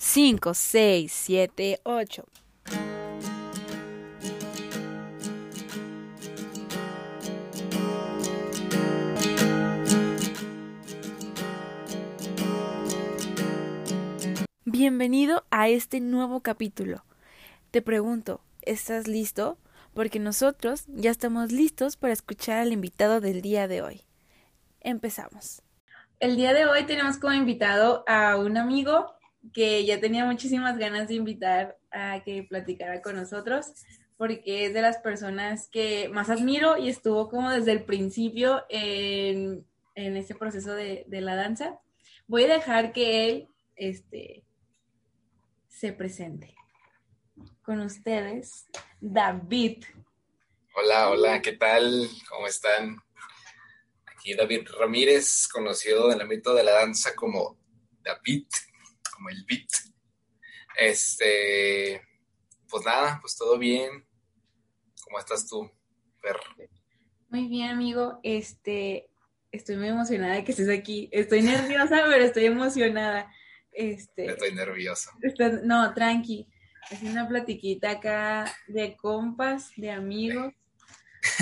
5, 6, 7, 8. Bienvenido a este nuevo capítulo. Te pregunto, ¿estás listo? Porque nosotros ya estamos listos para escuchar al invitado del día de hoy. Empezamos. El día de hoy tenemos como invitado a un amigo que ya tenía muchísimas ganas de invitar a que platicara con nosotros, porque es de las personas que más admiro y estuvo como desde el principio en, en este proceso de, de, la danza. Voy a dejar que él este, se presente. Con ustedes, David. Hola, hola, ¿qué tal? ¿Cómo están? Aquí David Ramírez, conocido en el ámbito de la danza como David como el beat. Este, pues nada, pues todo bien. ¿Cómo estás tú, perro? Muy bien, amigo. Este, estoy muy emocionada de que estés aquí. Estoy nerviosa, pero estoy emocionada. Este, estoy nervioso. no, tranqui. Es una platiquita acá de compas, de amigos.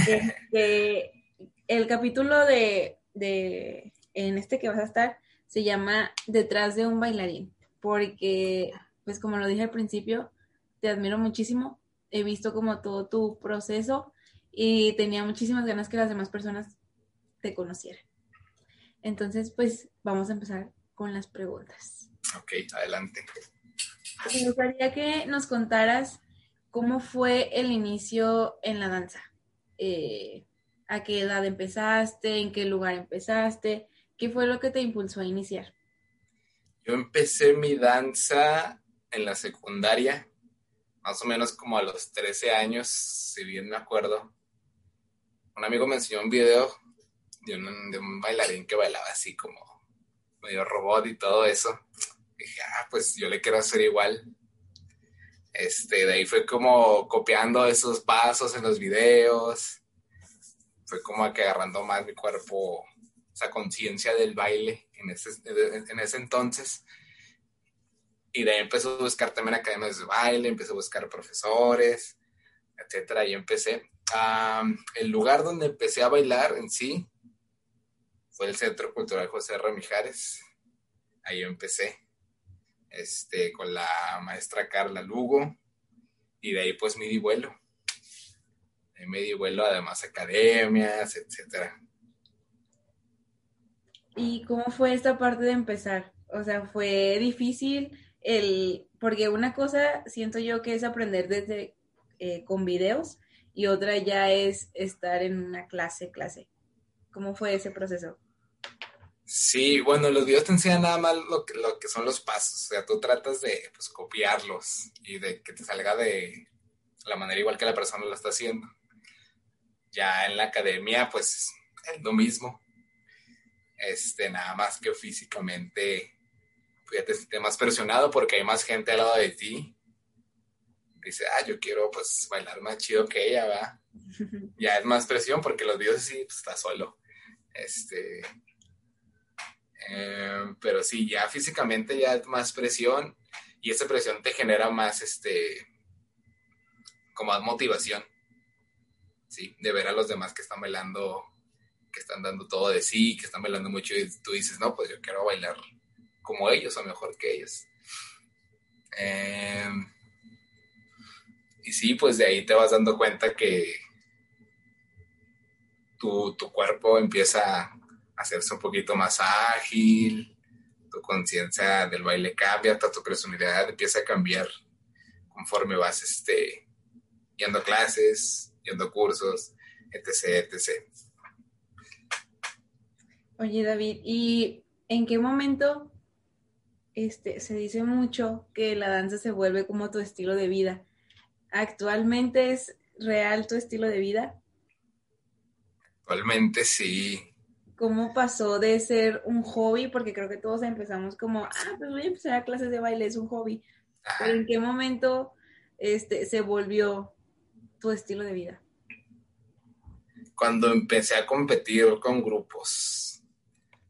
Este, el capítulo de, de, en este que vas a estar, se llama Detrás de un bailarín porque, pues como lo dije al principio, te admiro muchísimo, he visto como todo tu proceso y tenía muchísimas ganas que las demás personas te conocieran. Entonces, pues vamos a empezar con las preguntas. Ok, adelante. Me gustaría que nos contaras cómo fue el inicio en la danza. Eh, ¿A qué edad empezaste? ¿En qué lugar empezaste? ¿Qué fue lo que te impulsó a iniciar? Yo empecé mi danza en la secundaria, más o menos como a los 13 años, si bien me acuerdo. Un amigo me enseñó un video de un, bailarín que bailaba así como medio robot y todo eso. dije, ah, pues yo le quiero hacer igual. Este, de ahí fue como copiando esos pasos en los videos. Fue como que agarrando más mi cuerpo esa conciencia del baile en ese, en ese entonces. Y de ahí empecé a buscar también academias de baile, empecé a buscar profesores, etcétera. Y empecé. el lugar donde empecé a bailar en sí fue el Centro Cultural José R. Ahí empecé este, con la maestra Carla Lugo. Y de ahí pues mi di vuelo. me di vuelo además academias, etcétera. ¿Y cómo fue esta parte de empezar? O sea, fue difícil el, porque una cosa siento yo que es aprender desde eh, con videos y otra ya es estar en una clase, clase. ¿Cómo fue ese proceso? Sí, bueno, los videos te enseñan nada más lo que, lo que son los pasos, o sea, tú tratas de pues, copiarlos y de que te salga de la manera igual que la persona lo está haciendo. Ya en la academia, pues es lo mismo este, nada más que físicamente pues, ya te sientes más presionado porque hay más gente al lado de ti. Dice, ah, yo quiero pues bailar más chido que ella, ¿va? ya es más presión porque los videos sí, pues está solo. Este, em, pero sí, ya físicamente ya es más presión y esa presión te genera más, este, como más motivación, ¿sí? De ver a los demás que están bailando que están dando todo de sí, que están bailando mucho y tú dices, no, pues yo quiero bailar como ellos o mejor que ellos. Em, y sí, pues de ahí te vas dando cuenta que tu, tu cuerpo empieza a hacerse un poquito más ágil, tu conciencia del baile cambia, tu personalidad empieza a cambiar conforme vas este, yendo a clases, yendo cursos, etc, etc. Oye, David, ¿y en qué momento este, se dice mucho que la danza se vuelve como tu estilo de vida? ¿Actualmente es real tu estilo de vida? Actualmente sí. ¿Cómo pasó de ser un hobby? Porque creo que todos empezamos como, ah, pues voy a empezar a clases de baile, es un hobby. Pero ¿en qué momento este, se volvió tu estilo de vida? Cuando empecé a competir con grupos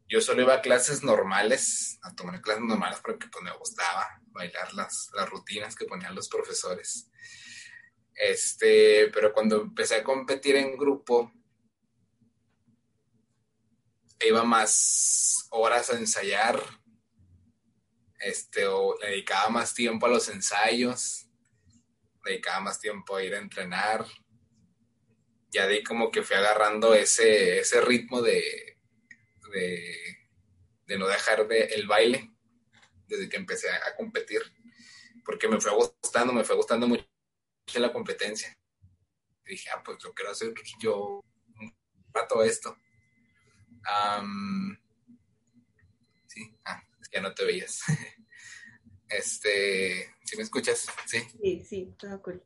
yo solo iba a clases normales, a tomar clases normales porque pues me gustaba bailar las, las rutinas que ponían los profesores. Este, pero cuando empecé a competir en grupo, iba más horas a ensayar, este, o dedicaba más tiempo a los ensayos, dedicaba más tiempo a ir a entrenar. Ya de como que fui agarrando ese, ese ritmo de, de, no dejar de el baile desde que empecé a, competir, porque me fue gustando, me fue gustando mucho la competencia. Y dije, ah, pues yo quiero hacer yo un rato esto. sí, ah, es que ya no te veías. este, ¿sí me escuchas? Sí. Sí, sí, todo cool.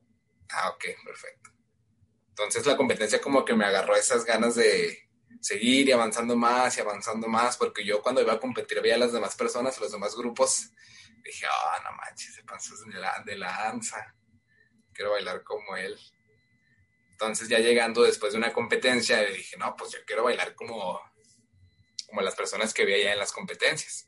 Ah, ok, perfecto. Entonces la competencia como que me agarró esas ganas de, seguir y avanzando más y avanzando más, porque yo cuando iba a competir veía a las demás personas, a los demás grupos, dije, oh, no manches, se pasó de la, de la danza, quiero bailar como él. Entonces ya llegando después de una competencia, dije, no, pues yo quiero bailar como, como las personas que veía en las competencias.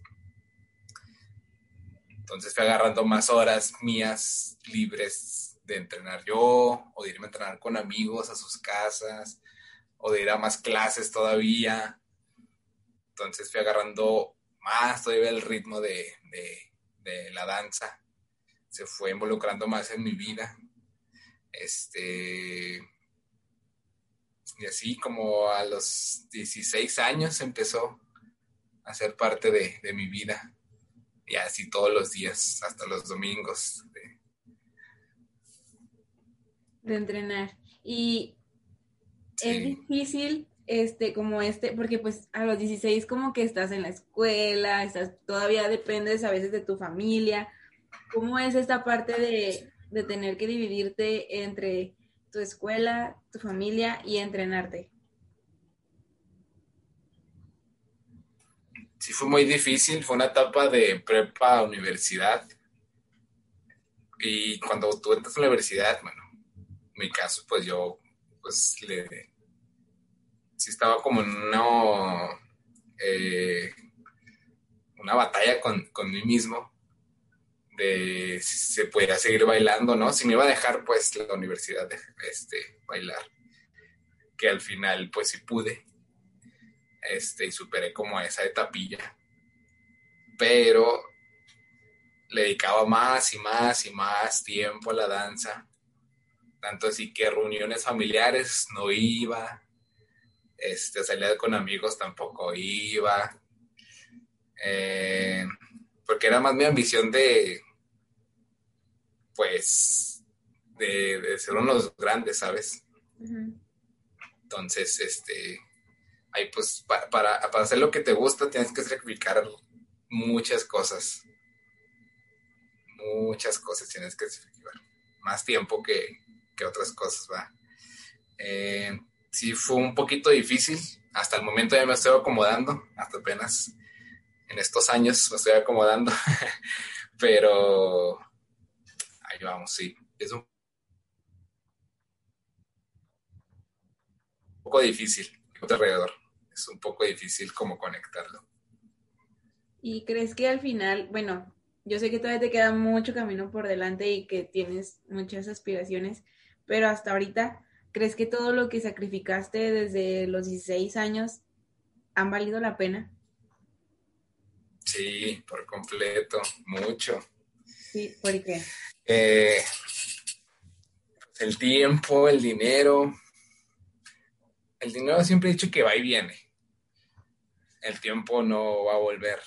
Entonces fui agarrando más horas mías libres de entrenar yo o de irme a entrenar con amigos a sus casas o de ir a más clases todavía. Entonces fui agarrando más todavía el ritmo de, la danza. Se fue involucrando más en mi vida. Este. Y así como a los 16 años empezó a ser parte de, mi vida. Y así todos los días, hasta los domingos. De, de entrenar. Y es difícil, este, como este, porque pues a los 16 como que estás en la escuela, estás, todavía dependes a veces de tu familia. ¿Cómo es esta parte de, de tener que dividirte entre tu escuela, tu familia y entrenarte? Sí, fue muy difícil, fue una etapa de prepa a universidad. Y cuando tú entras a la universidad, bueno, en mi caso, pues yo pues le, sí estaba como en una, eh, una batalla con, mí mismo de si se pudiera seguir bailando, ¿no? Si me iba a dejar, pues, la universidad este, bailar. Que al final, pues, sí pude. Este, y superé como esa etapilla. Pero le dedicaba más y más y más tiempo a la danza. Tanto así que reuniones familiares no iba, este, salía con amigos tampoco iba. Eh, porque era más mi ambición de, pues, de, ser uno de los grandes, ¿sabes? Entonces, este, ahí pues, para, para, hacer lo que te gusta tienes que sacrificar muchas cosas. Muchas cosas tienes que sacrificar. Más tiempo que, que otras cosas, va. Eh, sí fue un poquito difícil. Hasta el momento ya me estoy acomodando, hasta apenas en estos años me estoy acomodando, pero ahí vamos, sí. Es un poco difícil alrededor. Es un poco difícil como conectarlo. ¿Y crees que al final, bueno, yo sé que todavía te queda mucho camino por delante y que tienes muchas aspiraciones, pero hasta ahorita, ¿Crees que todo lo que sacrificaste desde los 16 años han valido la pena? Sí, por completo, mucho. Sí, ¿por qué? Eh, el tiempo, el dinero. El dinero siempre he dicho que va y viene. El tiempo no va a volver.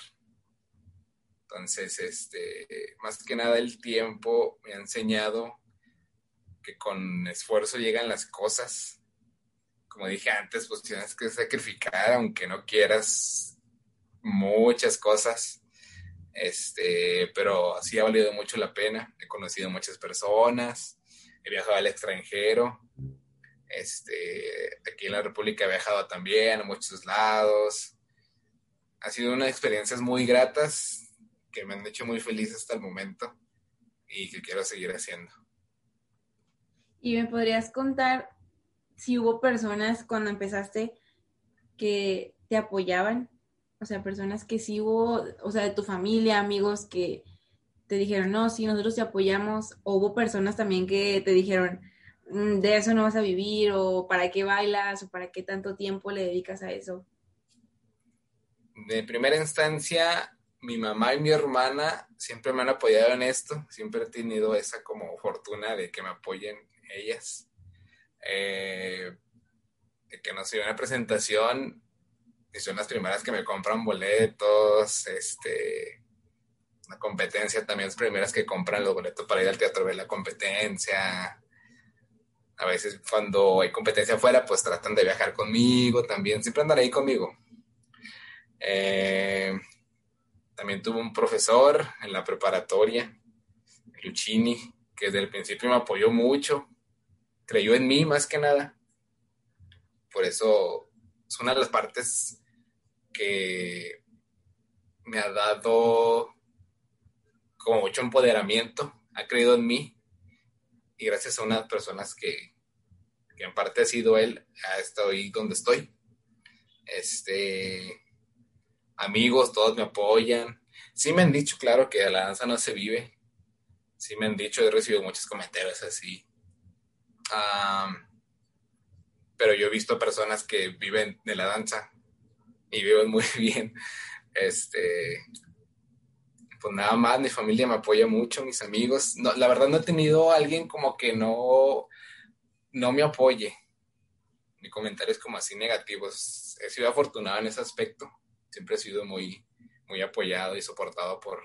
Entonces, este, más que nada el tiempo me ha enseñado que con esfuerzo llegan las cosas. Como dije antes, pues tienes que sacrificar, aunque no quieras, muchas cosas. Este, pero sí ha valido mucho la pena. He conocido muchas personas, he viajado al extranjero. Este, aquí en la República he viajado también a muchos lados. Ha sido unas experiencias muy gratas que me han hecho muy feliz hasta el momento y que quiero seguir haciendo. ¿Y me podrías contar si hubo personas cuando empezaste que te apoyaban O sea, personas que sí hubo, o sea, de tu familia, amigos que te dijeron, no, sí, nosotros te apoyamos. O hubo personas también que te dijeron, mm, de eso no vas a vivir, o para qué bailas, o para qué tanto tiempo le dedicas a eso. De primera instancia, mi mamá y mi hermana siempre me han apoyado en esto, siempre he tenido esa como fortuna de que me apoyen ellas. Eh, que no sé, una presentación y son las primeras que me compran boletos, este, una competencia también las primeras que compran los boletos para ir al teatro a ver la competencia. A veces cuando hay competencia afuera, pues tratan de viajar conmigo también, siempre andan ahí conmigo. Eh, también tuve un profesor en la preparatoria, Luchini, que desde el principio me apoyó mucho, creyó en mí más que nada. Por eso es una de las partes que me ha dado como mucho empoderamiento, ha creído en mí y gracias a unas personas que, que en parte ha sido él, estoy donde estoy. Este, amigos, todos me apoyan. Sí me han dicho, claro, que la danza no se vive. Sí me han dicho, he recibido muchos comentarios así. Pero yo he visto personas que viven de la danza y viven muy bien. Este, pues nada más, mi familia me apoya mucho, mis amigos. No, la verdad no he tenido alguien como que no, no me apoye. Mi comentario es como así negativos. He sido afortunado en ese aspecto siempre he sido muy, muy apoyado y soportado por,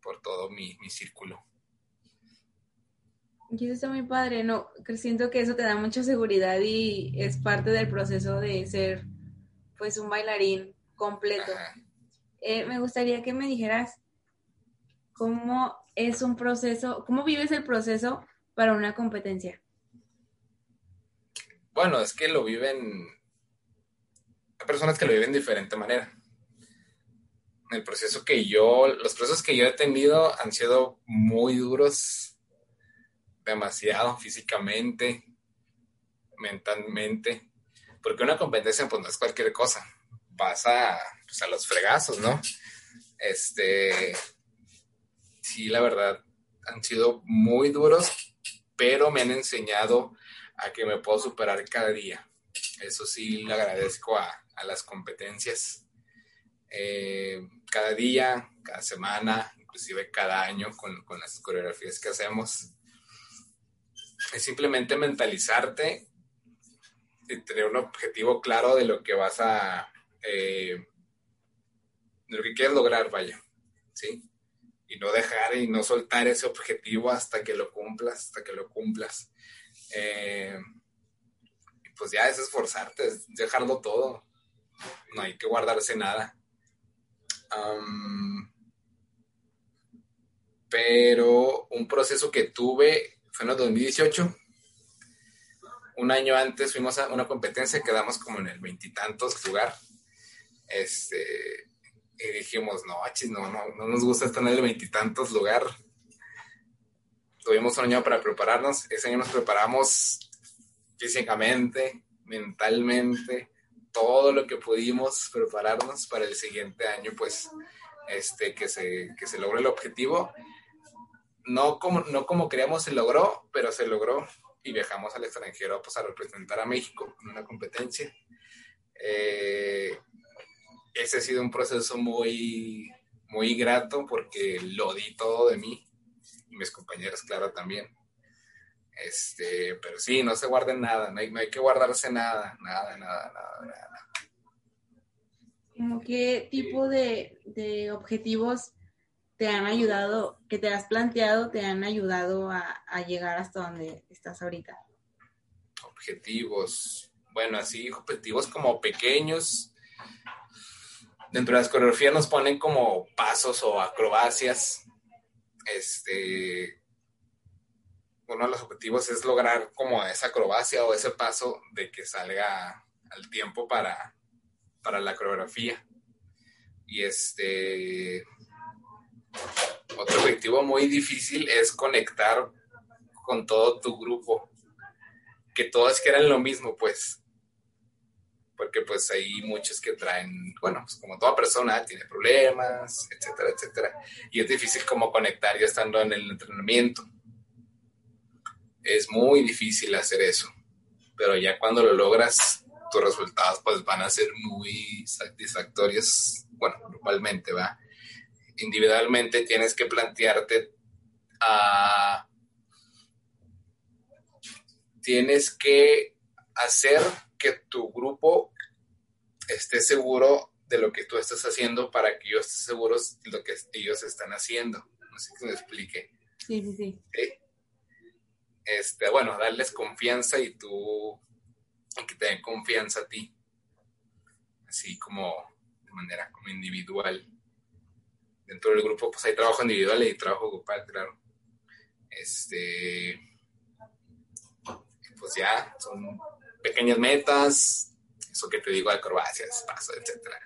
por todo mi, círculo. Y eso está muy padre, no, siento que eso te da mucha seguridad y es parte del proceso de ser pues un bailarín completo. Eh, me gustaría que me dijeras cómo es un proceso, cómo vives el proceso para una competencia. Bueno, es que lo viven personas que lo viven de diferente manera. El proceso que yo, los procesos que yo he tenido han sido muy duros, demasiado físicamente, mentalmente, porque una competencia pues no es cualquier cosa, pasa pues, a los fregazos, ¿no? Este, sí, la verdad, han sido muy duros, pero me han enseñado a que me puedo superar cada día. Eso sí, le agradezco a, a las competencias eh, cada día, cada semana, inclusive cada año con, con, las coreografías que hacemos. Es simplemente mentalizarte y tener un objetivo claro de lo que vas a, eh, de lo que quieres lograr, vaya, ¿sí? Y no dejar y no soltar ese objetivo hasta que lo cumplas, hasta que lo cumplas. Eh, pues ya es esforzarte, es dejarlo todo no hay que guardarse nada. pero un proceso que tuve fue en el 2018. Un año antes fuimos a una competencia, quedamos como en el veintitantos lugar. Este, y dijimos, no, no, no, no nos gusta estar en el veintitantos lugar. Tuvimos un año para prepararnos. Ese año nos preparamos físicamente, mentalmente, todo lo que pudimos prepararnos para el siguiente año, pues, este, que se, que se logre el objetivo. No como, no como creíamos se logró, pero se logró y viajamos al extranjero pues, a representar a México en una competencia. Eh, ese ha sido un proceso muy, muy grato porque lo di todo de mí y mis compañeros, claro, también. Este, pero sí, no se guarden nada, no hay, no hay que guardarse nada, nada, nada, nada, nada. ¿Cómo qué tipo de, de, objetivos te han ayudado, que te has planteado, te han ayudado a, llegar hasta donde estás ahorita? Objetivos, bueno, así, objetivos como pequeños. Dentro de las coreografías nos ponen como pasos o acrobacias. Este, uno de los objetivos es lograr como esa acrobacia o ese paso de que salga al tiempo para, para la coreografía. Y este otro objetivo muy difícil es conectar con todo tu grupo, que todos quieran lo mismo, pues. porque pues hay muchos que traen, bueno, pues como toda persona tiene problemas, etcétera, etcétera, y es difícil como conectar ya estando en el entrenamiento. Es muy difícil hacer eso, pero ya cuando lo logras, tus resultados pues van a ser muy satisfactorios, bueno, normalmente va. Individualmente tienes que plantearte a... Tienes que hacer que tu grupo esté seguro de lo que tú estás haciendo para que ellos estén seguros de lo que ellos están haciendo. No sé si me explique. Sí, sí, sí. Este, bueno, darles confianza y tú, que te den confianza a ti. Así como de manera como individual. Dentro del grupo, pues hay trabajo individual y trabajo grupal, claro. Este, pues ya, son pequeñas metas, eso que te digo, acrobacias, paso, etcétera.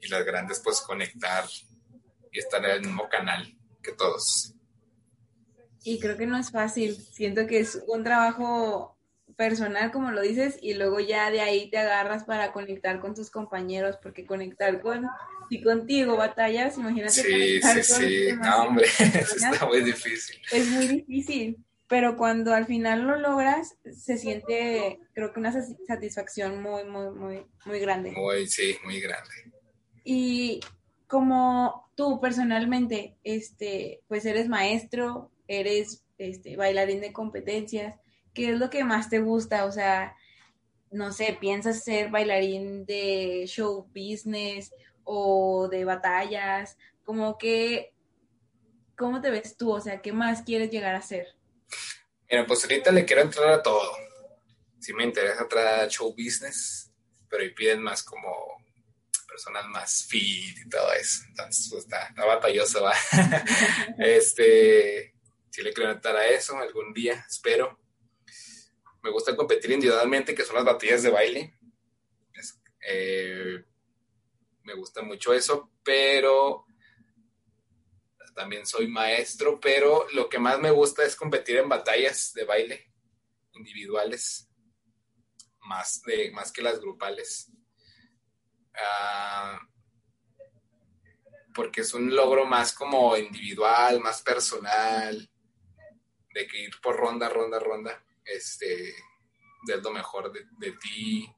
Y las grandes, pues conectar y estar en el mismo canal que todos. Y creo que no es fácil. Siento que es un trabajo personal, como lo dices, y luego ya de ahí te agarras para conectar con tus compañeros, porque conectar con y contigo batallas, imagínate. Sí, sí, sí, no, hombre, está muy difícil. Es muy difícil pero cuando al final lo logras, se siente, creo que una satisfacción muy, muy, muy, muy grande. Muy, sí, muy grande. Y como tú personalmente, este, pues eres maestro, eres este, bailarín de competencias, ¿qué es lo que más te gusta? O sea, no sé, ¿piensas ser bailarín de show business o de batallas? Como que, ¿cómo te ves tú? O sea, ¿qué más quieres llegar a ser? Mira, pues ahorita le quiero entrar a todo. Sí me interesa entrar a show business, pero ahí piden más como personas más fit y todo eso. Entonces, pues está, está batalloso, va. este, sí le quiero entrar a eso algún día, espero. Me gusta competir individualmente, que son las batallas de baile. Eh, me gusta mucho eso, pero también soy maestro, pero lo que más me gusta es competir en batallas de baile individuales, más, de, más que las grupales. Ah, porque es un logro más como individual, más personal, de que ir por ronda, ronda, ronda, este, de lo mejor de ti,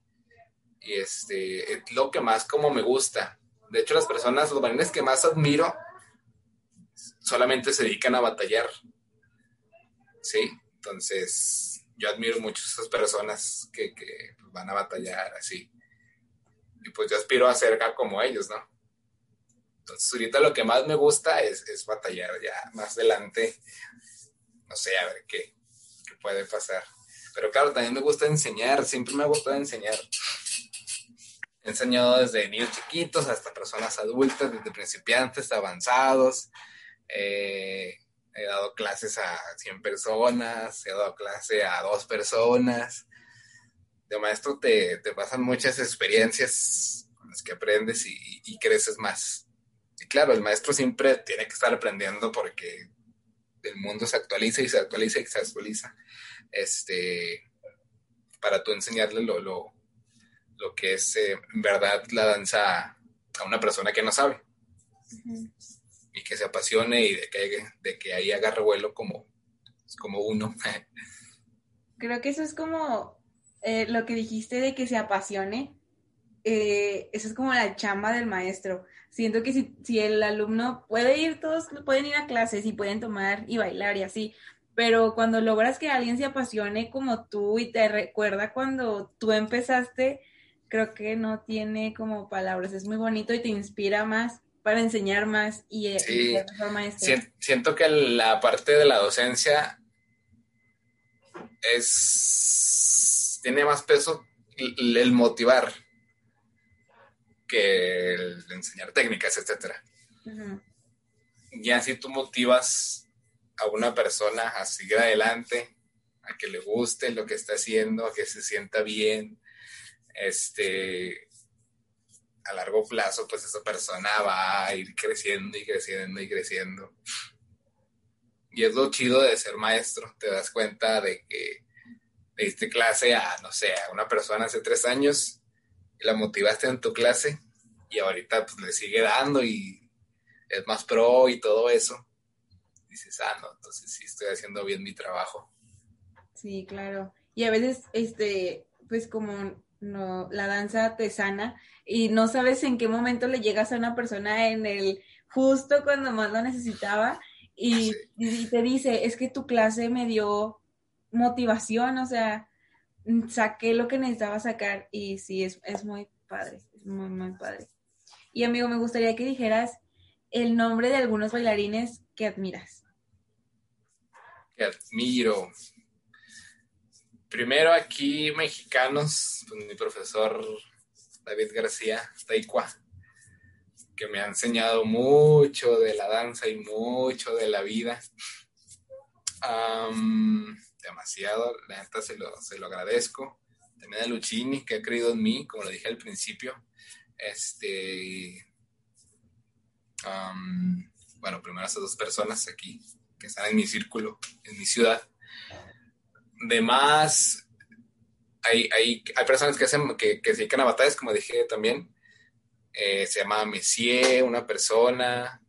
y este, es lo que más como me gusta. De hecho, las personas, los bailarines que más admiro, solamente se dedican a batallar. Sí, entonces yo admiro mucho a esas personas que, van a batallar así. Y pues yo aspiro a ser como ellos, ¿no? Entonces ahorita lo que más me gusta es, batallar ya más adelante. No sé, a ver qué, qué puede pasar. Pero claro, también me gusta enseñar, siempre me ha gustado enseñar. He enseñado desde niños chiquitos hasta personas adultas, desde principiantes, avanzados, eh, he dado clases a 100 personas, he dado clase a dos personas. De maestro te, pasan muchas experiencias con las que aprendes y, creces más. Y claro, el maestro siempre tiene que estar aprendiendo porque el mundo se actualiza y se actualiza y se actualiza. Este, para tú enseñarle lo, lo, que es eh, en verdad la danza a una persona que no sabe y que se apasione y de que, de que ahí haga revuelo como, como uno. Creo que eso es como eh, lo que dijiste de que se apasione. Eh, eso es como la chamba del maestro. Siento que si, si el alumno puede ir, todos pueden ir a clases y pueden tomar y bailar y así, pero cuando logras que alguien se apasione como tú y te recuerda cuando tú empezaste, creo que no tiene como palabras, es muy bonito y te inspira más para enseñar más y, eh, ser mejor maestro. Siento que la parte de la docencia es tiene más peso el, motivar que el enseñar técnicas, etcétera. Ya si tú motivas a una persona a seguir adelante, a que le guste lo que está haciendo, a que se sienta bien, este, a largo plazo, pues esa persona va a ir creciendo y creciendo y creciendo. Y es lo chido de ser maestro, te das cuenta de que le diste clase a, no sé, a una persona hace tres años y la motivaste en tu clase y ahorita pues le sigue dando y es más pro y todo eso, dices, ah, no, entonces sí estoy haciendo bien mi trabajo. Sí, claro. Y a veces, este, pues como no, la danza te sana y no sabes en qué momento le llegas a una persona en el justo cuando más lo necesitaba y, y te dice, es que tu clase me dio motivación, o sea, saqué lo que necesitaba sacar y sí, es, es muy padre, es muy, muy padre. Y amigo, me gustaría que dijeras el nombre de algunos bailarines que admiras. Que admiro. Primero aquí mexicanos, pues, mi profesor David García, Taikwa, que me ha enseñado mucho de la danza y mucho de la vida. demasiado, la neta se lo, se lo agradezco. También a Luchini, que ha creído en mí, como lo dije al principio. Este, bueno, primero a esas dos personas aquí que están en mi círculo, en mi ciudad. De más, hay, hay, hay personas que, hacen, que, se dedican a batallas, como dije también. Eh, se llama Messier, una persona.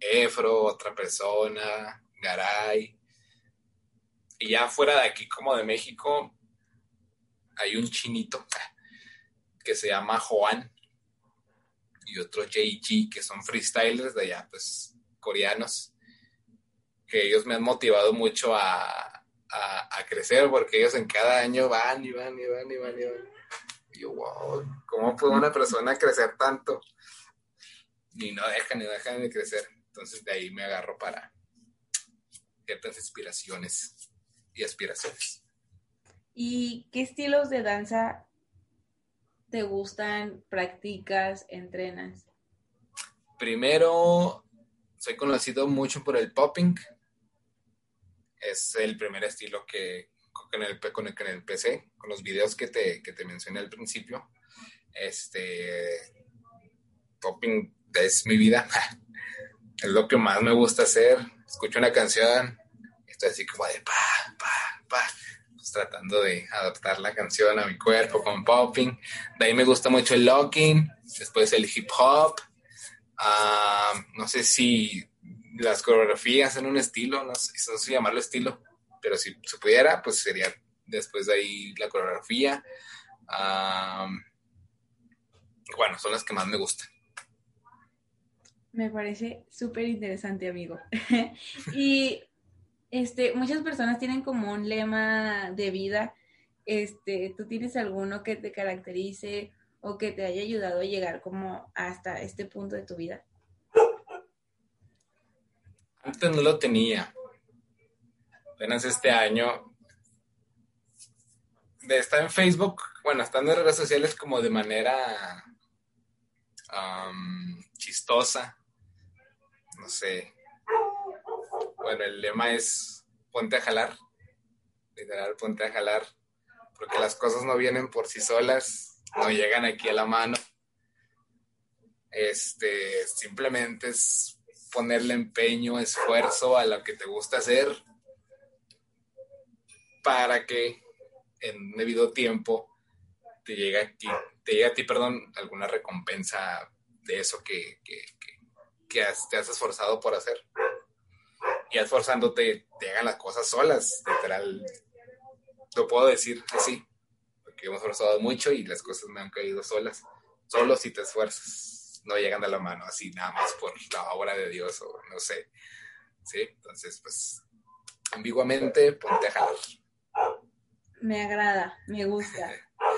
Efro, otra persona. Garay. Y ya fuera de aquí, como de México, hay un chinito que se llama Juan y otro JG, que son freestylers de allá, pues coreanos, que ellos me han motivado mucho a, crecer porque ellos en cada año van y van y van y van y van. Y yo, wow, ¿cómo puede una persona crecer tanto? Y no dejan ni dejan de crecer. Entonces de ahí me agarro para ciertas inspiraciones y aspiraciones. ¿Y qué estilos de danza te gustan, practicas, entrenas? Primero, soy conocido mucho por el popping. Es el primer estilo que con el, con el, con el PC, con los videos que te, que te mencioné al principio. Este, popping es mi vida. es lo que más me gusta hacer. Escucho una canción, estoy así como de pa, pa, pa tratando de adaptar la canción a mi cuerpo con popping. De ahí me gusta mucho el locking, después el hip hop. Ah, no sé si las coreografías en un estilo, no sé, si llamarlo estilo, pero si se pudiera, pues sería después de ahí la coreografía. Bueno, son las que más me gustan. Me parece súper interesante, amigo. y este, muchas personas tienen como un lema de vida. Este, ¿tú tienes alguno que te caracterice o que te haya ayudado a llegar como hasta este punto de tu vida? Antes no lo tenía. Apenas este año. De estar en Facebook, bueno, estando en redes sociales como de manera chistosa. No sé, bueno, el lema es ponte a jalar, literal, ponte a jalar, porque las cosas no vienen por sí solas, no llegan aquí a la mano. Este, simplemente es ponerle empeño, esfuerzo a lo que te gusta hacer para que en debido tiempo te llegue a ti, te llegue a ti, perdón, alguna recompensa de eso que, que, que te has esforzado por hacer y esforzándote te hagan las cosas solas, literal. Lo puedo decir así, porque hemos esforzado mucho y las cosas me han caído solas. Solo si te esfuerzas, no llegan a la mano así nada más por la obra de Dios o no sé. ¿Sí? Entonces, pues, ambiguamente, ponte a jalar. Me agrada, me gusta.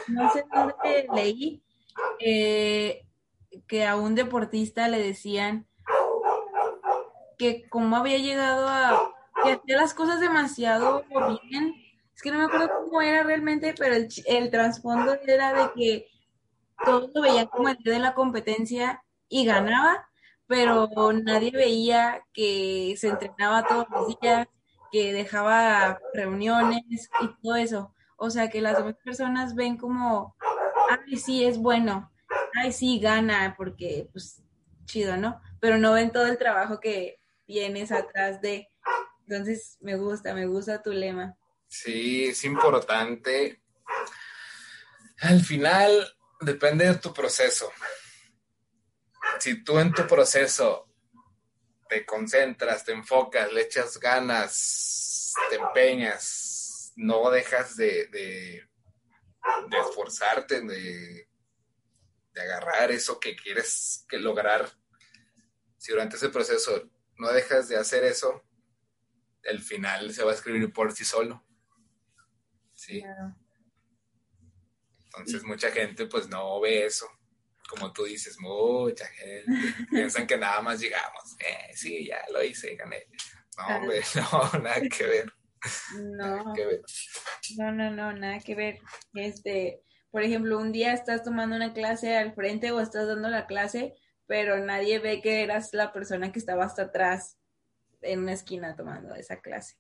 No sé dónde leí eh, que a un deportista le decían que cómo había llegado a que hacía las cosas demasiado bien. Es que no me acuerdo cómo era realmente, pero el, el trasfondo era de que todos lo veían como el día de la competencia y ganaba, pero nadie veía que se entrenaba todos los días, que dejaba reuniones y todo eso. O sea, que las demás personas ven como, ay, sí, es bueno, ay, sí, gana, porque, pues, chido, ¿no? Pero no ven todo el trabajo que, vienes atrás de. Entonces, me gusta, me gusta tu lema. Sí, es importante. Al final depende de tu proceso. Si tú en tu proceso te concentras, te enfocas, le echas ganas, te empeñas, no dejas de, de, esforzarte, de, agarrar eso que quieres que lograr. Si durante ese proceso no dejas de hacer eso, el final se va a escribir por sí solo. Sí. Entonces mucha gente pues no ve eso. Como tú dices, mucha gente piensan que nada más llegamos. Eh, sí, ya lo hice, gané. No, hombre, no, nada que ver. No. No, no, no, nada que ver. Este, por ejemplo, un día estás tomando una clase al frente o estás dando la clase, pero nadie ve que eras la persona que estaba hasta atrás en una esquina tomando esa clase.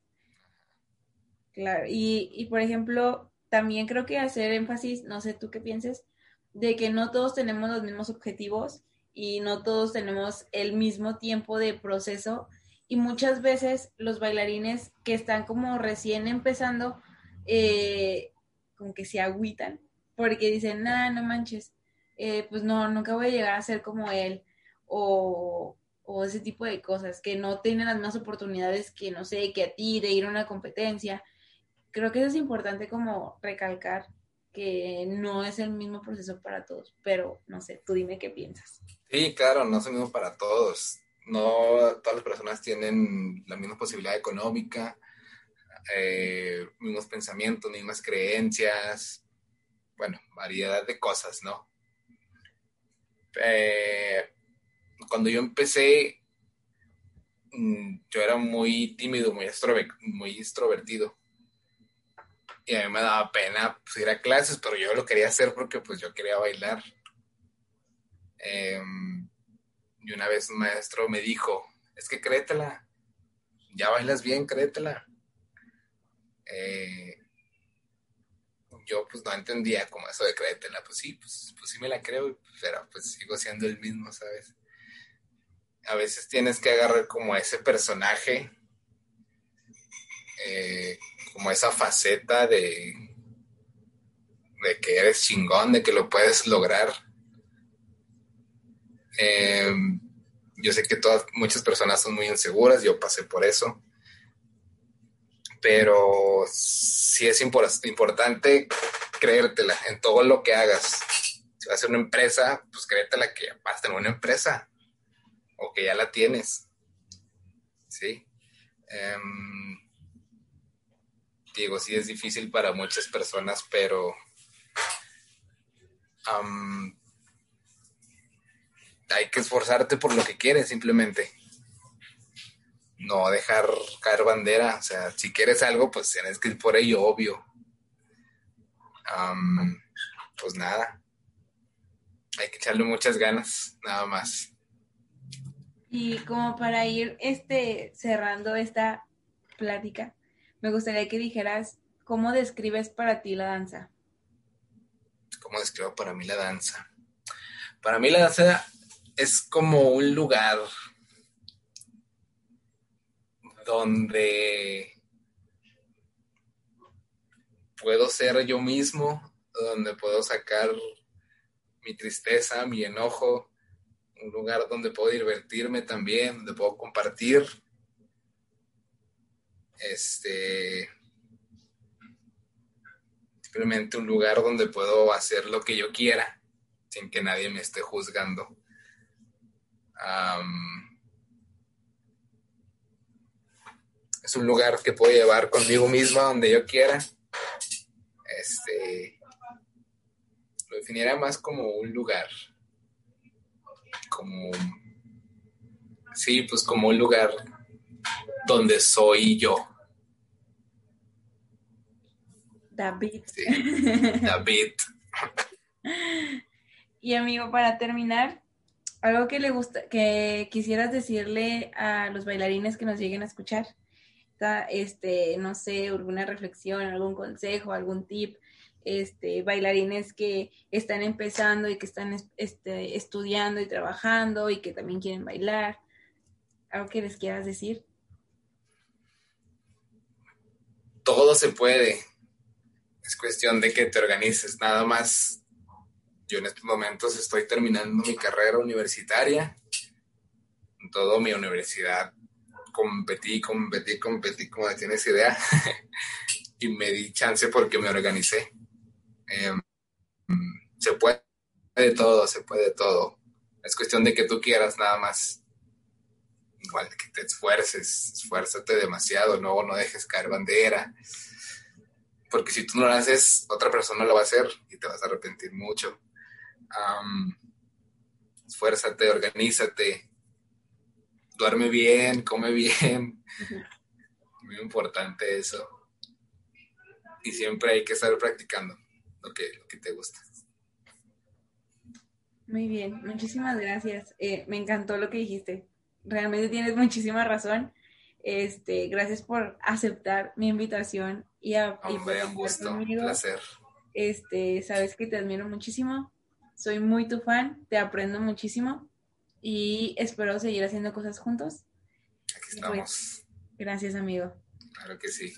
Claro, y, y por ejemplo, también creo que hacer énfasis, no sé tú qué pienses, de que no todos tenemos los mismos objetivos y no todos tenemos el mismo tiempo de proceso y muchas veces los bailarines que están como recién empezando, eh, como que se agüitan porque dicen, nada, no manches, eh, pues no, nunca voy a llegar a ser como él o, o ese tipo de cosas, que no tienen las mismas oportunidades que, no sé, que a ti de ir a una competencia. Creo que eso es importante como recalcar que no es el mismo proceso para todos, pero no sé, tú dime qué piensas. Sí, claro, no es el mismo para todos. No todas las personas tienen la misma posibilidad económica, eh, mismos pensamientos, mismas creencias, bueno, variedad de cosas, ¿no? Eh, cuando yo empecé, mm, yo era muy tímido, muy, muy extrovertido. Y a mí me daba pena pues, ir a clases, pero yo lo quería hacer porque pues yo quería bailar. Em, y una vez un maestro me dijo, es que créetela, ya bailas bien, créetela. Eh, yo pues no entendía como eso de créetela, pues sí, pues, pues sí me la creo, pero pues sigo siendo el mismo, ¿sabes? a veces tienes que agarrar como ese personaje, eh, como esa faceta de, de que eres chingón, de que lo puedes lograr. Em, yo sé que todas, muchas personas son muy inseguras, yo pasé por eso, pero sí es importante creértela en todo lo que hagas. Si vas a ser una empresa, pues créetela que vas a tener una empresa o que ya la tienes. ¿Sí? Em, digo, sí es difícil para muchas personas, pero hay que esforzarte por lo que quieres simplemente. No dejar caer bandera. O sea, si quieres algo, pues tienes que ir por ello, obvio. pues nada. Hay que echarle muchas ganas, nada más. Y como para ir este, cerrando esta plática, me gustaría que dijeras cómo describes para ti la danza. ¿Cómo describo para mí la danza? Para mí la danza es como un lugar donde puedo ser yo mismo, donde puedo sacar mi tristeza, mi enojo, un lugar donde puedo divertirme también, donde puedo compartir. Este. Simplemente un lugar donde puedo hacer lo que yo quiera sin que nadie me esté juzgando. es un lugar que puedo llevar conmigo misma donde yo quiera. Este. Lo definiera más como un lugar como, sí, pues como un lugar donde soy yo. David. David. y amigo, para terminar, algo que le gusta, que quisieras decirle a los bailarines que nos lleguen a escuchar, este, no sé, alguna reflexión, algún consejo, algún tip este, bailarines que están empezando y que están este, estudiando y trabajando y que también quieren bailar. ¿Algo que les quieras decir? Todo se puede. es cuestión de que te organices, nada más. Yo en estos momentos estoy terminando mi carrera universitaria. En toda mi universidad competí, competí, competí, como tienes idea. y me di chance porque me organicé. Em, se puede de todo, se puede de todo. Es cuestión de que tú quieras nada más. Igual que te esfuerces, esfuérzate demasiado, no, no dejes caer bandera. Porque si tú no lo haces, otra persona lo va a hacer y te vas a arrepentir mucho. esfuérzate, organízate, duerme bien, come bien. Muy importante eso. Y siempre hay que estar practicando lo que, lo que te gusta. Muy bien, muchísimas gracias. Eh, me encantó lo que dijiste. Realmente tienes muchísima razón. Este, gracias por aceptar mi invitación y, a, Hombre, un gusto, un placer. Este, sabes que te admiro muchísimo. Soy muy tu fan, te aprendo muchísimo y espero seguir haciendo cosas juntos. Aquí pues, estamos. gracias, amigo. Claro que sí.